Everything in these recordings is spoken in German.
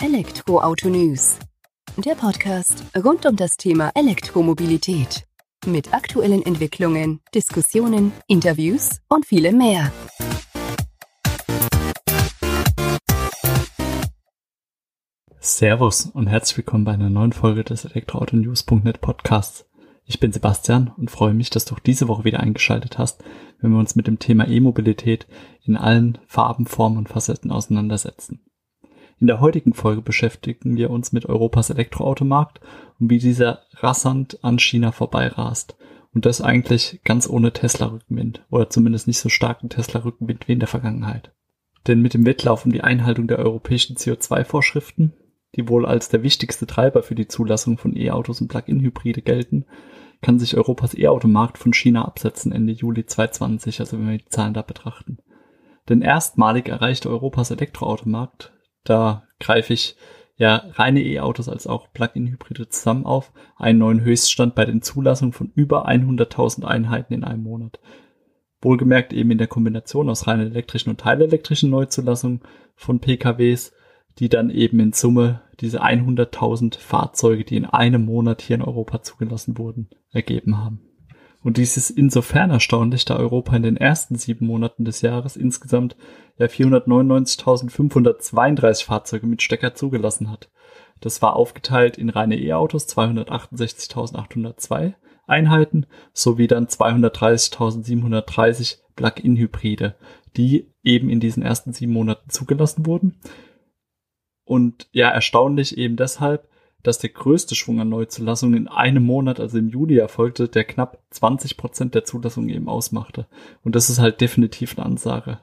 Elektroauto News. Der Podcast rund um das Thema Elektromobilität. Mit aktuellen Entwicklungen, Diskussionen, Interviews und vielem mehr. Servus und herzlich willkommen bei einer neuen Folge des Elektroautonews.net Podcasts. Ich bin Sebastian und freue mich, dass du auch diese Woche wieder eingeschaltet hast, wenn wir uns mit dem Thema E-Mobilität in allen Farben, Formen und Facetten auseinandersetzen. In der heutigen Folge beschäftigen wir uns mit Europas Elektroautomarkt und wie dieser rasant an China vorbeirast. Und das eigentlich ganz ohne Tesla-Rückenwind oder zumindest nicht so starken Tesla-Rückenwind wie in der Vergangenheit. Denn mit dem Wettlauf um die Einhaltung der europäischen CO2-Vorschriften, die wohl als der wichtigste Treiber für die Zulassung von E-Autos und Plug-in-Hybride gelten, kann sich Europas E-Automarkt von China absetzen Ende Juli 2020, also wenn wir die Zahlen da betrachten. Denn erstmalig erreichte Europas Elektroautomarkt da greife ich ja reine E-Autos als auch Plug-in-Hybride zusammen auf, einen neuen Höchststand bei den Zulassungen von über 100.000 Einheiten in einem Monat. Wohlgemerkt eben in der Kombination aus rein elektrischen und teilelektrischen Neuzulassungen von PKWs, die dann eben in Summe diese 100.000 Fahrzeuge, die in einem Monat hier in Europa zugelassen wurden, ergeben haben. Und dies ist insofern erstaunlich, da Europa in den ersten sieben Monaten des Jahres insgesamt ja 499.532 Fahrzeuge mit Stecker zugelassen hat. Das war aufgeteilt in reine E-Autos 268.802 Einheiten sowie dann 230.730 Plug-in-Hybride, die eben in diesen ersten sieben Monaten zugelassen wurden. Und ja, erstaunlich eben deshalb, dass der größte Schwung an Neuzulassungen in einem Monat, also im Juli, erfolgte, der knapp 20 Prozent der Zulassungen eben ausmachte. Und das ist halt definitiv eine Ansage.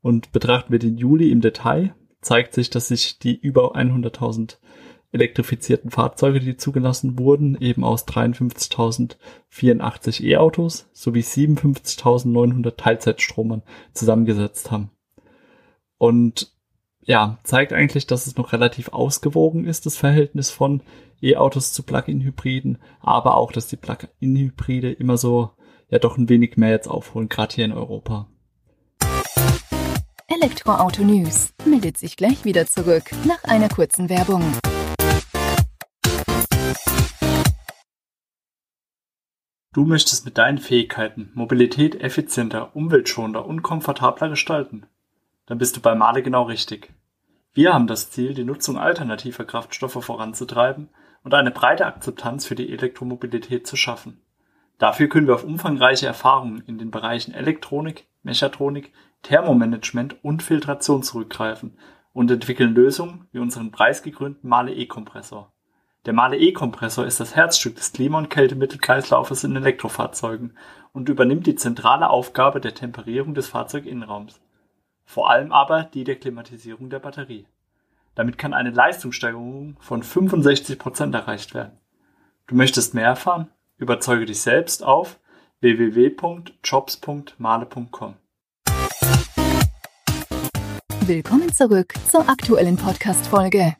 Und betrachten wir den Juli im Detail, zeigt sich, dass sich die über 100.000 elektrifizierten Fahrzeuge, die zugelassen wurden, eben aus 53.084 E-Autos sowie 57.900 Teilzeitstromern zusammengesetzt haben. Und ja, zeigt eigentlich, dass es noch relativ ausgewogen ist, das Verhältnis von E-Autos zu Plug-in-Hybriden, aber auch, dass die Plug-in-Hybride immer so ja doch ein wenig mehr jetzt aufholen, gerade hier in Europa. Elektroauto News meldet sich gleich wieder zurück nach einer kurzen Werbung. Du möchtest mit deinen Fähigkeiten Mobilität effizienter, umweltschonender und komfortabler gestalten dann bist du bei Male genau richtig. Wir haben das Ziel, die Nutzung alternativer Kraftstoffe voranzutreiben und eine breite Akzeptanz für die Elektromobilität zu schaffen. Dafür können wir auf umfangreiche Erfahrungen in den Bereichen Elektronik, Mechatronik, Thermomanagement und Filtration zurückgreifen und entwickeln Lösungen wie unseren preisgekrönten Male E-Kompressor. Der Male E-Kompressor ist das Herzstück des Klima- und Kältemittelkreislaufes in Elektrofahrzeugen und übernimmt die zentrale Aufgabe der Temperierung des Fahrzeuginnenraums vor allem aber die der Klimatisierung der Batterie. Damit kann eine Leistungssteigerung von 65 Prozent erreicht werden. Du möchtest mehr erfahren? Überzeuge dich selbst auf www.jobs.male.com. Willkommen zurück zur aktuellen Podcast-Folge.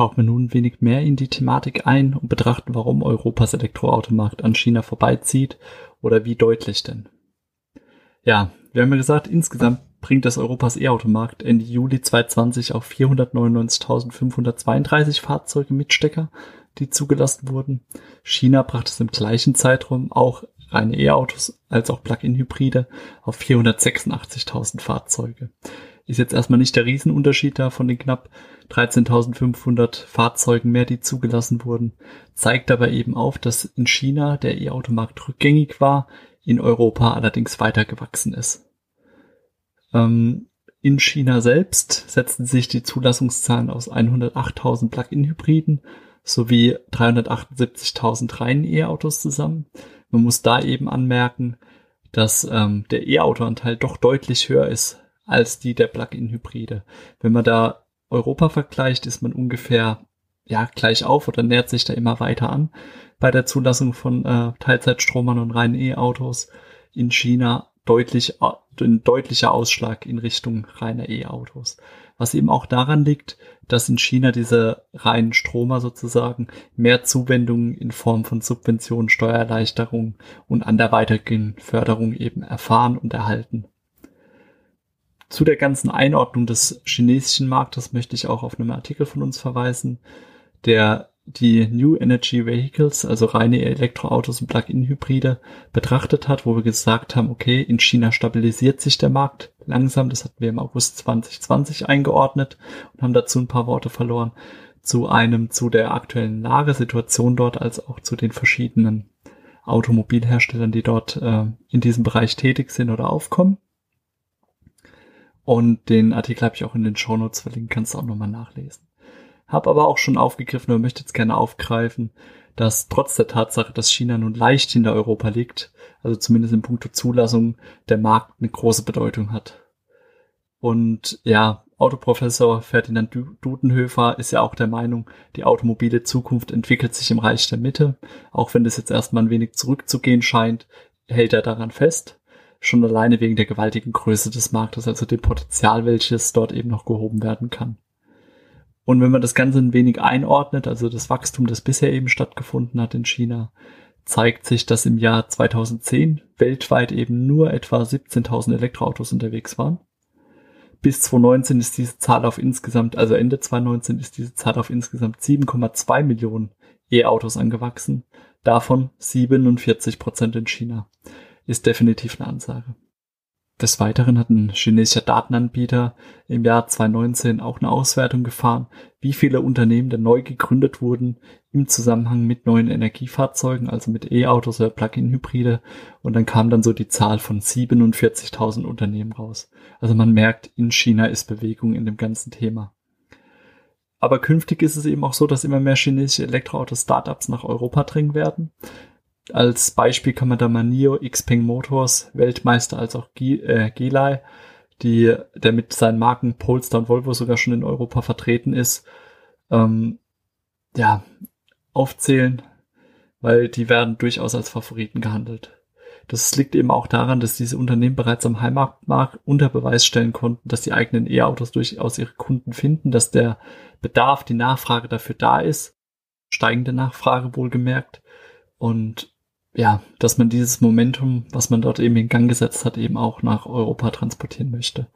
tauchen wir nun wenig mehr in die Thematik ein und betrachten, warum Europas Elektroautomarkt an China vorbeizieht oder wie deutlich denn. Ja, wir haben ja gesagt, insgesamt bringt das Europas E-Automarkt Ende Juli 2020 auf 499.532 Fahrzeuge mit Stecker, die zugelassen wurden. China brachte es im gleichen Zeitraum auch reine E-Autos als auch Plug-in-Hybride auf 486.000 Fahrzeuge. Ist jetzt erstmal nicht der Riesenunterschied da von den knapp 13.500 Fahrzeugen mehr, die zugelassen wurden, zeigt aber eben auf, dass in China der E-Automarkt rückgängig war, in Europa allerdings weiter gewachsen ist. Ähm, in China selbst setzen sich die Zulassungszahlen aus 108.000 Plug-in-Hybriden sowie 378.000 reinen E-Autos zusammen. Man muss da eben anmerken, dass ähm, der E-Auto-Anteil doch deutlich höher ist als die der Plug-in-Hybride. Wenn man da Europa vergleicht, ist man ungefähr ja gleich auf oder nähert sich da immer weiter an bei der Zulassung von äh, Teilzeitstromern und reinen E-Autos in China deutlich ein deutlicher Ausschlag in Richtung reiner E-Autos. Was eben auch daran liegt, dass in China diese reinen Stromer sozusagen mehr Zuwendungen in Form von Subventionen, Steuererleichterungen und anderweitigen Förderung eben erfahren und erhalten. Zu der ganzen Einordnung des chinesischen Marktes möchte ich auch auf einen Artikel von uns verweisen, der die New Energy Vehicles, also reine Elektroautos und Plug-in-Hybride, betrachtet hat, wo wir gesagt haben, okay, in China stabilisiert sich der Markt langsam. Das hatten wir im August 2020 eingeordnet und haben dazu ein paar Worte verloren zu einem, zu der aktuellen Lagesituation dort, als auch zu den verschiedenen Automobilherstellern, die dort äh, in diesem Bereich tätig sind oder aufkommen. Und den Artikel habe ich auch in den Shownotes verlinkt, kannst du auch nochmal nachlesen. Hab aber auch schon aufgegriffen oder möchte jetzt gerne aufgreifen, dass trotz der Tatsache, dass China nun leicht hinter Europa liegt, also zumindest in puncto Zulassung, der Markt eine große Bedeutung hat. Und ja, Autoprofessor Ferdinand Dudenhöfer ist ja auch der Meinung, die automobile Zukunft entwickelt sich im Reich der Mitte. Auch wenn das jetzt erstmal ein wenig zurückzugehen scheint, hält er daran fest. Schon alleine wegen der gewaltigen Größe des Marktes, also dem Potenzial, welches dort eben noch gehoben werden kann. Und wenn man das Ganze ein wenig einordnet, also das Wachstum, das bisher eben stattgefunden hat in China, zeigt sich, dass im Jahr 2010 weltweit eben nur etwa 17.000 Elektroautos unterwegs waren. Bis 2019 ist diese Zahl auf insgesamt, also Ende 2019 ist diese Zahl auf insgesamt 7,2 Millionen E-Autos angewachsen. Davon 47 Prozent in China. Ist definitiv eine Ansage. Des Weiteren hat ein chinesischer Datenanbieter im Jahr 2019 auch eine Auswertung gefahren, wie viele Unternehmen denn neu gegründet wurden im Zusammenhang mit neuen Energiefahrzeugen, also mit E-Autos oder Plug-in-Hybride. Und dann kam dann so die Zahl von 47.000 Unternehmen raus. Also man merkt, in China ist Bewegung in dem ganzen Thema. Aber künftig ist es eben auch so, dass immer mehr chinesische Elektroauto-Startups nach Europa drängen werden. Als Beispiel kann man da mal NIO, Xpeng Motors, Weltmeister als auch G äh, die, der mit seinen Marken Polestar und Volvo sogar schon in Europa vertreten ist, ähm, ja, aufzählen, weil die werden durchaus als Favoriten gehandelt. Das liegt eben auch daran, dass diese Unternehmen bereits am Heimatmarkt unter Beweis stellen konnten, dass die eigenen E-Autos durchaus ihre Kunden finden, dass der Bedarf, die Nachfrage dafür da ist, steigende Nachfrage wohlgemerkt. Und ja, dass man dieses Momentum, was man dort eben in Gang gesetzt hat, eben auch nach Europa transportieren möchte.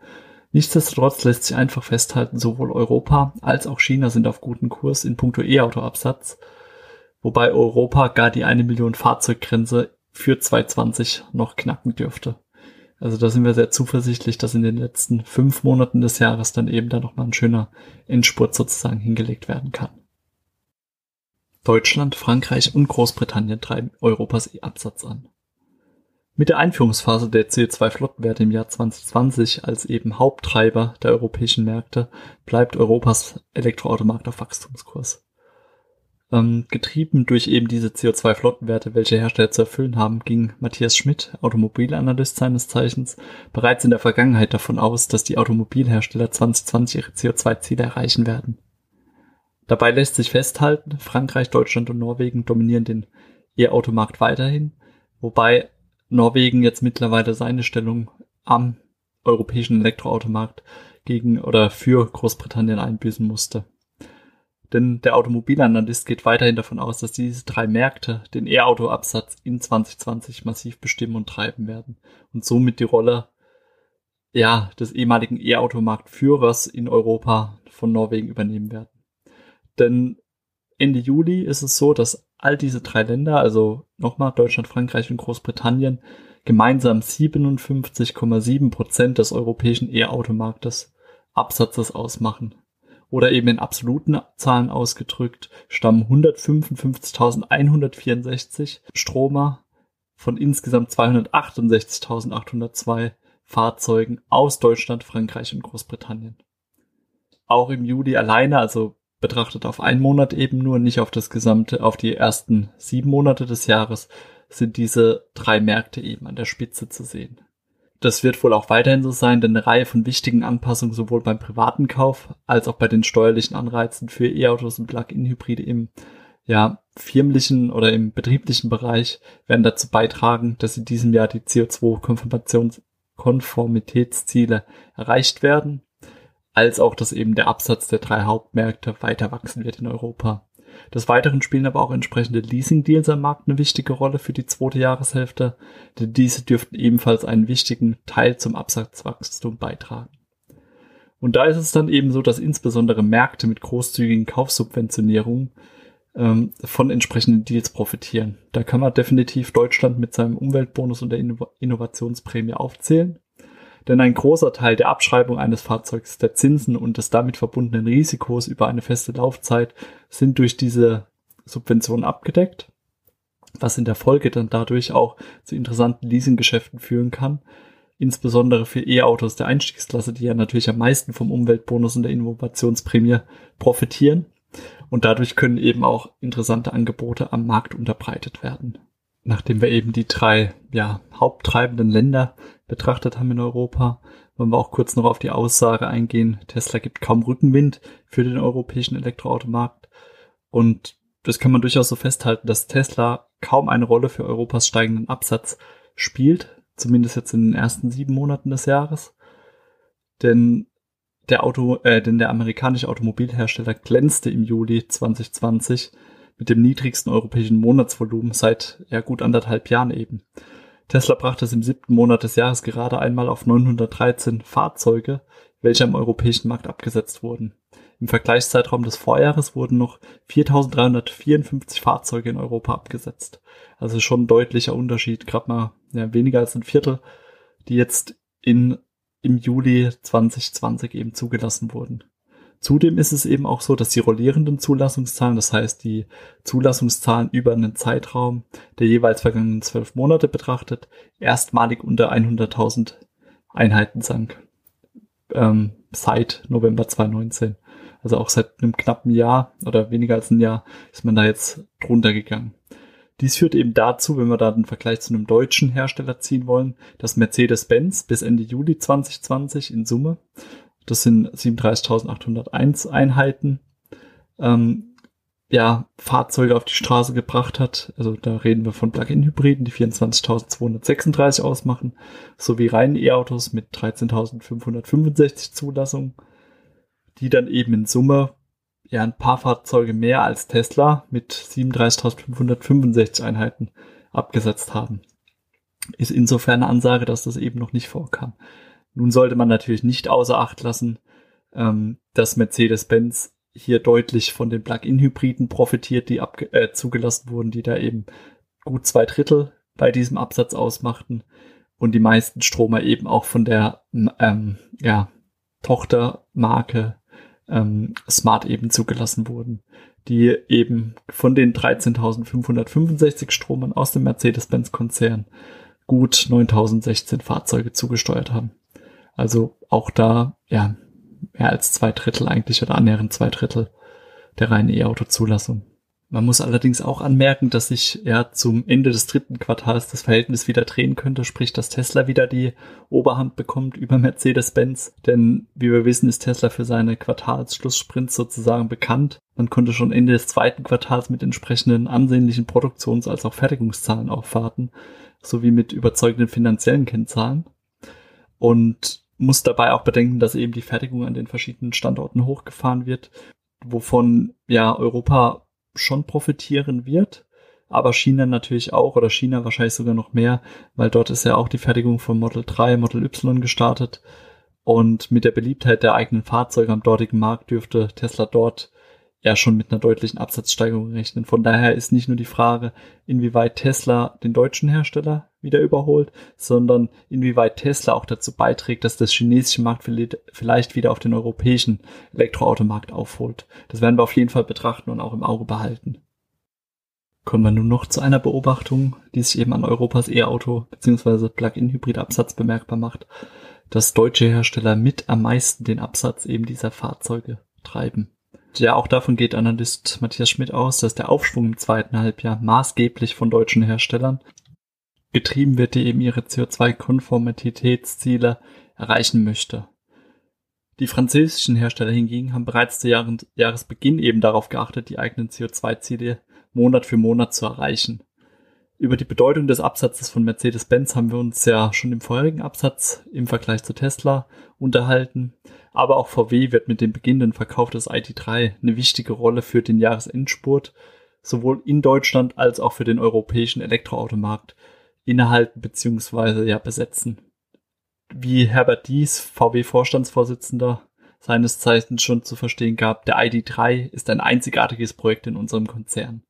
Nichtsdestotrotz lässt sich einfach festhalten, sowohl Europa als auch China sind auf guten Kurs in puncto E-Auto-Absatz, wobei Europa gar die eine Million Fahrzeuggrenze für 2020 noch knacken dürfte. Also da sind wir sehr zuversichtlich, dass in den letzten fünf Monaten des Jahres dann eben da nochmal ein schöner Endspurt sozusagen hingelegt werden kann. Deutschland, Frankreich und Großbritannien treiben Europas E-Absatz an. Mit der Einführungsphase der CO2-Flottenwerte im Jahr 2020 als eben Haupttreiber der europäischen Märkte bleibt Europas Elektroautomarkt auf Wachstumskurs. Ähm, getrieben durch eben diese CO2-Flottenwerte, welche Hersteller zu erfüllen haben, ging Matthias Schmidt, Automobilanalyst seines Zeichens, bereits in der Vergangenheit davon aus, dass die Automobilhersteller 2020 ihre CO2-Ziele erreichen werden. Dabei lässt sich festhalten, Frankreich, Deutschland und Norwegen dominieren den E-Automarkt weiterhin, wobei Norwegen jetzt mittlerweile seine Stellung am europäischen Elektroautomarkt gegen oder für Großbritannien einbüßen musste. Denn der Automobilanalyst geht weiterhin davon aus, dass diese drei Märkte den E-Auto-Absatz in 2020 massiv bestimmen und treiben werden und somit die Rolle ja, des ehemaligen E-Automarktführers in Europa von Norwegen übernehmen werden. Denn Ende Juli ist es so, dass all diese drei Länder, also nochmal Deutschland, Frankreich und Großbritannien, gemeinsam 57,7 Prozent des europäischen E-Automarktes Absatzes ausmachen. Oder eben in absoluten Zahlen ausgedrückt stammen 155.164 Stromer von insgesamt 268.802 Fahrzeugen aus Deutschland, Frankreich und Großbritannien. Auch im Juli alleine, also betrachtet auf einen Monat eben nur, nicht auf das gesamte, auf die ersten sieben Monate des Jahres, sind diese drei Märkte eben an der Spitze zu sehen. Das wird wohl auch weiterhin so sein, denn eine Reihe von wichtigen Anpassungen sowohl beim privaten Kauf als auch bei den steuerlichen Anreizen für E-Autos und Plug-in-Hybride im ja, firmlichen oder im betrieblichen Bereich werden dazu beitragen, dass in diesem Jahr die CO2-Konformitätsziele erreicht werden als auch, dass eben der Absatz der drei Hauptmärkte weiter wachsen wird in Europa. Des Weiteren spielen aber auch entsprechende Leasing-Deals am Markt eine wichtige Rolle für die zweite Jahreshälfte, denn diese dürften ebenfalls einen wichtigen Teil zum Absatzwachstum beitragen. Und da ist es dann eben so, dass insbesondere Märkte mit großzügigen Kaufsubventionierungen ähm, von entsprechenden Deals profitieren. Da kann man definitiv Deutschland mit seinem Umweltbonus und der Inno Innovationsprämie aufzählen. Denn ein großer Teil der Abschreibung eines Fahrzeugs, der Zinsen und des damit verbundenen Risikos über eine feste Laufzeit sind durch diese Subventionen abgedeckt, was in der Folge dann dadurch auch zu interessanten Leasinggeschäften führen kann, insbesondere für E-Autos der Einstiegsklasse, die ja natürlich am meisten vom Umweltbonus und der Innovationsprämie profitieren und dadurch können eben auch interessante Angebote am Markt unterbreitet werden. Nachdem wir eben die drei ja, haupttreibenden Länder betrachtet haben in Europa, wollen wir auch kurz noch auf die Aussage eingehen, Tesla gibt kaum Rückenwind für den europäischen Elektroautomarkt. Und das kann man durchaus so festhalten, dass Tesla kaum eine Rolle für Europas steigenden Absatz spielt, zumindest jetzt in den ersten sieben Monaten des Jahres. Denn der Auto, äh, denn der amerikanische Automobilhersteller glänzte im Juli 2020 mit dem niedrigsten europäischen Monatsvolumen seit ja gut anderthalb Jahren eben. Tesla brachte es im siebten Monat des Jahres gerade einmal auf 913 Fahrzeuge, welche am europäischen Markt abgesetzt wurden. Im Vergleichszeitraum des Vorjahres wurden noch 4.354 Fahrzeuge in Europa abgesetzt. Also schon ein deutlicher Unterschied, gerade mal ja, weniger als ein Viertel, die jetzt in im Juli 2020 eben zugelassen wurden. Zudem ist es eben auch so, dass die rollierenden Zulassungszahlen, das heißt die Zulassungszahlen über einen Zeitraum der jeweils vergangenen zwölf Monate betrachtet, erstmalig unter 100.000 Einheiten sank. Ähm, seit November 2019. Also auch seit einem knappen Jahr oder weniger als ein Jahr ist man da jetzt drunter gegangen. Dies führt eben dazu, wenn wir da den Vergleich zu einem deutschen Hersteller ziehen wollen, dass Mercedes-Benz bis Ende Juli 2020 in Summe, das sind 37.801 Einheiten, ähm, ja, Fahrzeuge auf die Straße gebracht hat. Also da reden wir von Plug-in-Hybriden, die 24.236 ausmachen, sowie reinen E-Autos mit 13.565 Zulassungen, die dann eben in Summe ja ein paar Fahrzeuge mehr als Tesla mit 37.565 Einheiten abgesetzt haben. Ist insofern eine Ansage, dass das eben noch nicht vorkam. Nun sollte man natürlich nicht außer Acht lassen, ähm, dass Mercedes-Benz hier deutlich von den Plug-in-Hybriden profitiert, die äh, zugelassen wurden, die da eben gut zwei Drittel bei diesem Absatz ausmachten und die meisten Stromer eben auch von der ähm, ja, Tochtermarke ähm, Smart eben zugelassen wurden, die eben von den 13.565 Stromern aus dem Mercedes-Benz-Konzern gut 9.016 Fahrzeuge zugesteuert haben. Also auch da, ja, mehr als zwei Drittel eigentlich oder annähernd zwei Drittel der reinen E-Auto-Zulassung. Man muss allerdings auch anmerken, dass sich ja zum Ende des dritten Quartals das Verhältnis wieder drehen könnte, sprich, dass Tesla wieder die Oberhand bekommt über Mercedes-Benz. Denn wie wir wissen, ist Tesla für seine Quartalsschlusssprints sozusagen bekannt. Man konnte schon Ende des zweiten Quartals mit entsprechenden ansehnlichen Produktions- als auch Fertigungszahlen aufwarten, sowie mit überzeugenden finanziellen Kennzahlen. Und muss dabei auch bedenken, dass eben die Fertigung an den verschiedenen Standorten hochgefahren wird, wovon ja Europa schon profitieren wird, aber China natürlich auch oder China wahrscheinlich sogar noch mehr, weil dort ist ja auch die Fertigung von Model 3, Model Y gestartet und mit der Beliebtheit der eigenen Fahrzeuge am dortigen Markt dürfte Tesla dort ja schon mit einer deutlichen Absatzsteigerung rechnen. Von daher ist nicht nur die Frage, inwieweit Tesla den deutschen Hersteller wieder überholt, sondern inwieweit Tesla auch dazu beiträgt, dass das chinesische Markt vielleicht wieder auf den europäischen Elektroautomarkt aufholt. Das werden wir auf jeden Fall betrachten und auch im Auge behalten. Kommen wir nun noch zu einer Beobachtung, die sich eben an Europas E-Auto bzw. Plug-in-Hybrid-Absatz bemerkbar macht, dass deutsche Hersteller mit am meisten den Absatz eben dieser Fahrzeuge treiben. Ja, auch davon geht Analyst Matthias Schmidt aus, dass der Aufschwung im zweiten Halbjahr maßgeblich von deutschen Herstellern getrieben wird, die eben ihre CO2-Konformitätsziele erreichen möchte. Die französischen Hersteller hingegen haben bereits zu Jahresbeginn eben darauf geachtet, die eigenen CO2-Ziele Monat für Monat zu erreichen. Über die Bedeutung des Absatzes von Mercedes-Benz haben wir uns ja schon im vorherigen Absatz im Vergleich zu Tesla unterhalten. Aber auch VW wird mit dem beginnenden Verkauf des ID3 eine wichtige Rolle für den Jahresendspurt, sowohl in Deutschland als auch für den europäischen Elektroautomarkt innehalten bzw. ja besetzen. Wie Herbert Dies, VW-Vorstandsvorsitzender, seines Zeichens schon zu verstehen gab, der ID3 ist ein einzigartiges Projekt in unserem Konzern.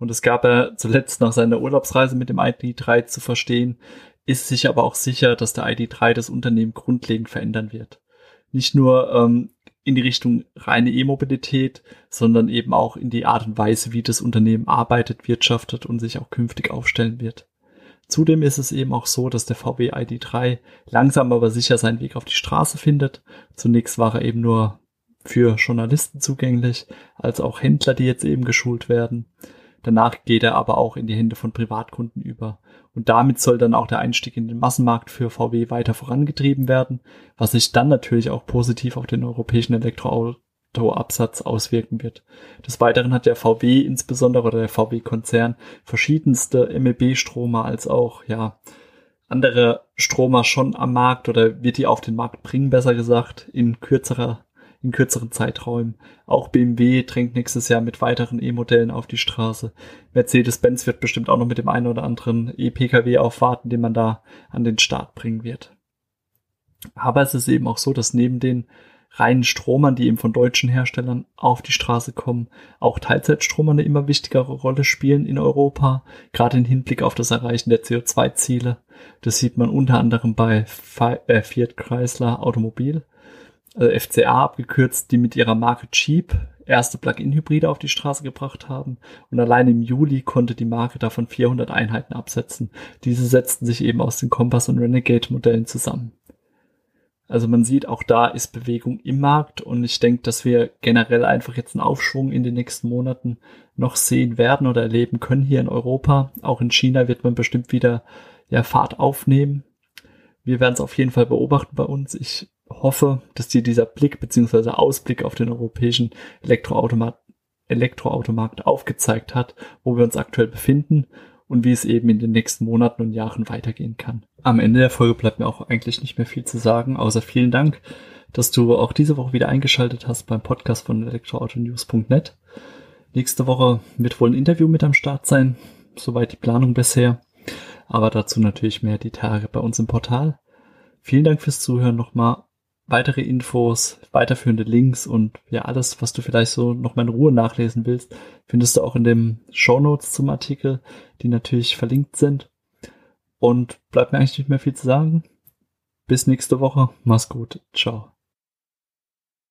Und es gab er zuletzt nach seiner Urlaubsreise mit dem ID3 zu verstehen, ist sich aber auch sicher, dass der ID3 das Unternehmen grundlegend verändern wird. Nicht nur ähm, in die Richtung reine E-Mobilität, sondern eben auch in die Art und Weise, wie das Unternehmen arbeitet, wirtschaftet und sich auch künftig aufstellen wird. Zudem ist es eben auch so, dass der VW ID3 langsam aber sicher seinen Weg auf die Straße findet. Zunächst war er eben nur für Journalisten zugänglich, als auch Händler, die jetzt eben geschult werden. Danach geht er aber auch in die Hände von Privatkunden über. Und damit soll dann auch der Einstieg in den Massenmarkt für VW weiter vorangetrieben werden, was sich dann natürlich auch positiv auf den europäischen Elektroautoabsatz auswirken wird. Des Weiteren hat der VW insbesondere oder der VW-Konzern verschiedenste MEB-Stromer als auch, ja, andere Stromer schon am Markt oder wird die auf den Markt bringen, besser gesagt, in kürzerer in kürzeren Zeiträumen. Auch BMW drängt nächstes Jahr mit weiteren E-Modellen auf die Straße. Mercedes-Benz wird bestimmt auch noch mit dem einen oder anderen E-Pkw aufwarten, den man da an den Start bringen wird. Aber es ist eben auch so, dass neben den reinen Stromern, die eben von deutschen Herstellern auf die Straße kommen, auch Teilzeitstromer eine immer wichtigere Rolle spielen in Europa, gerade im Hinblick auf das Erreichen der CO2-Ziele. Das sieht man unter anderem bei äh, Fiat Chrysler Automobil, also FCA abgekürzt, die mit ihrer Marke Cheap erste Plug-in-Hybride auf die Straße gebracht haben. Und allein im Juli konnte die Marke davon 400 Einheiten absetzen. Diese setzten sich eben aus den Compass und Renegade Modellen zusammen. Also man sieht, auch da ist Bewegung im Markt und ich denke, dass wir generell einfach jetzt einen Aufschwung in den nächsten Monaten noch sehen werden oder erleben können hier in Europa. Auch in China wird man bestimmt wieder ja, Fahrt aufnehmen. Wir werden es auf jeden Fall beobachten bei uns. Ich hoffe, dass dir dieser Blick beziehungsweise Ausblick auf den europäischen Elektroautomat Elektroautomarkt aufgezeigt hat, wo wir uns aktuell befinden und wie es eben in den nächsten Monaten und Jahren weitergehen kann. Am Ende der Folge bleibt mir auch eigentlich nicht mehr viel zu sagen, außer vielen Dank, dass du auch diese Woche wieder eingeschaltet hast beim Podcast von elektroautonews.net. Nächste Woche wird wohl ein Interview mit am Start sein, soweit die Planung bisher, aber dazu natürlich mehr die Tage bei uns im Portal. Vielen Dank fürs Zuhören nochmal weitere Infos, weiterführende Links und ja, alles, was du vielleicht so noch mal in Ruhe nachlesen willst, findest du auch in den Show Notes zum Artikel, die natürlich verlinkt sind. Und bleibt mir eigentlich nicht mehr viel zu sagen. Bis nächste Woche. Mach's gut. Ciao.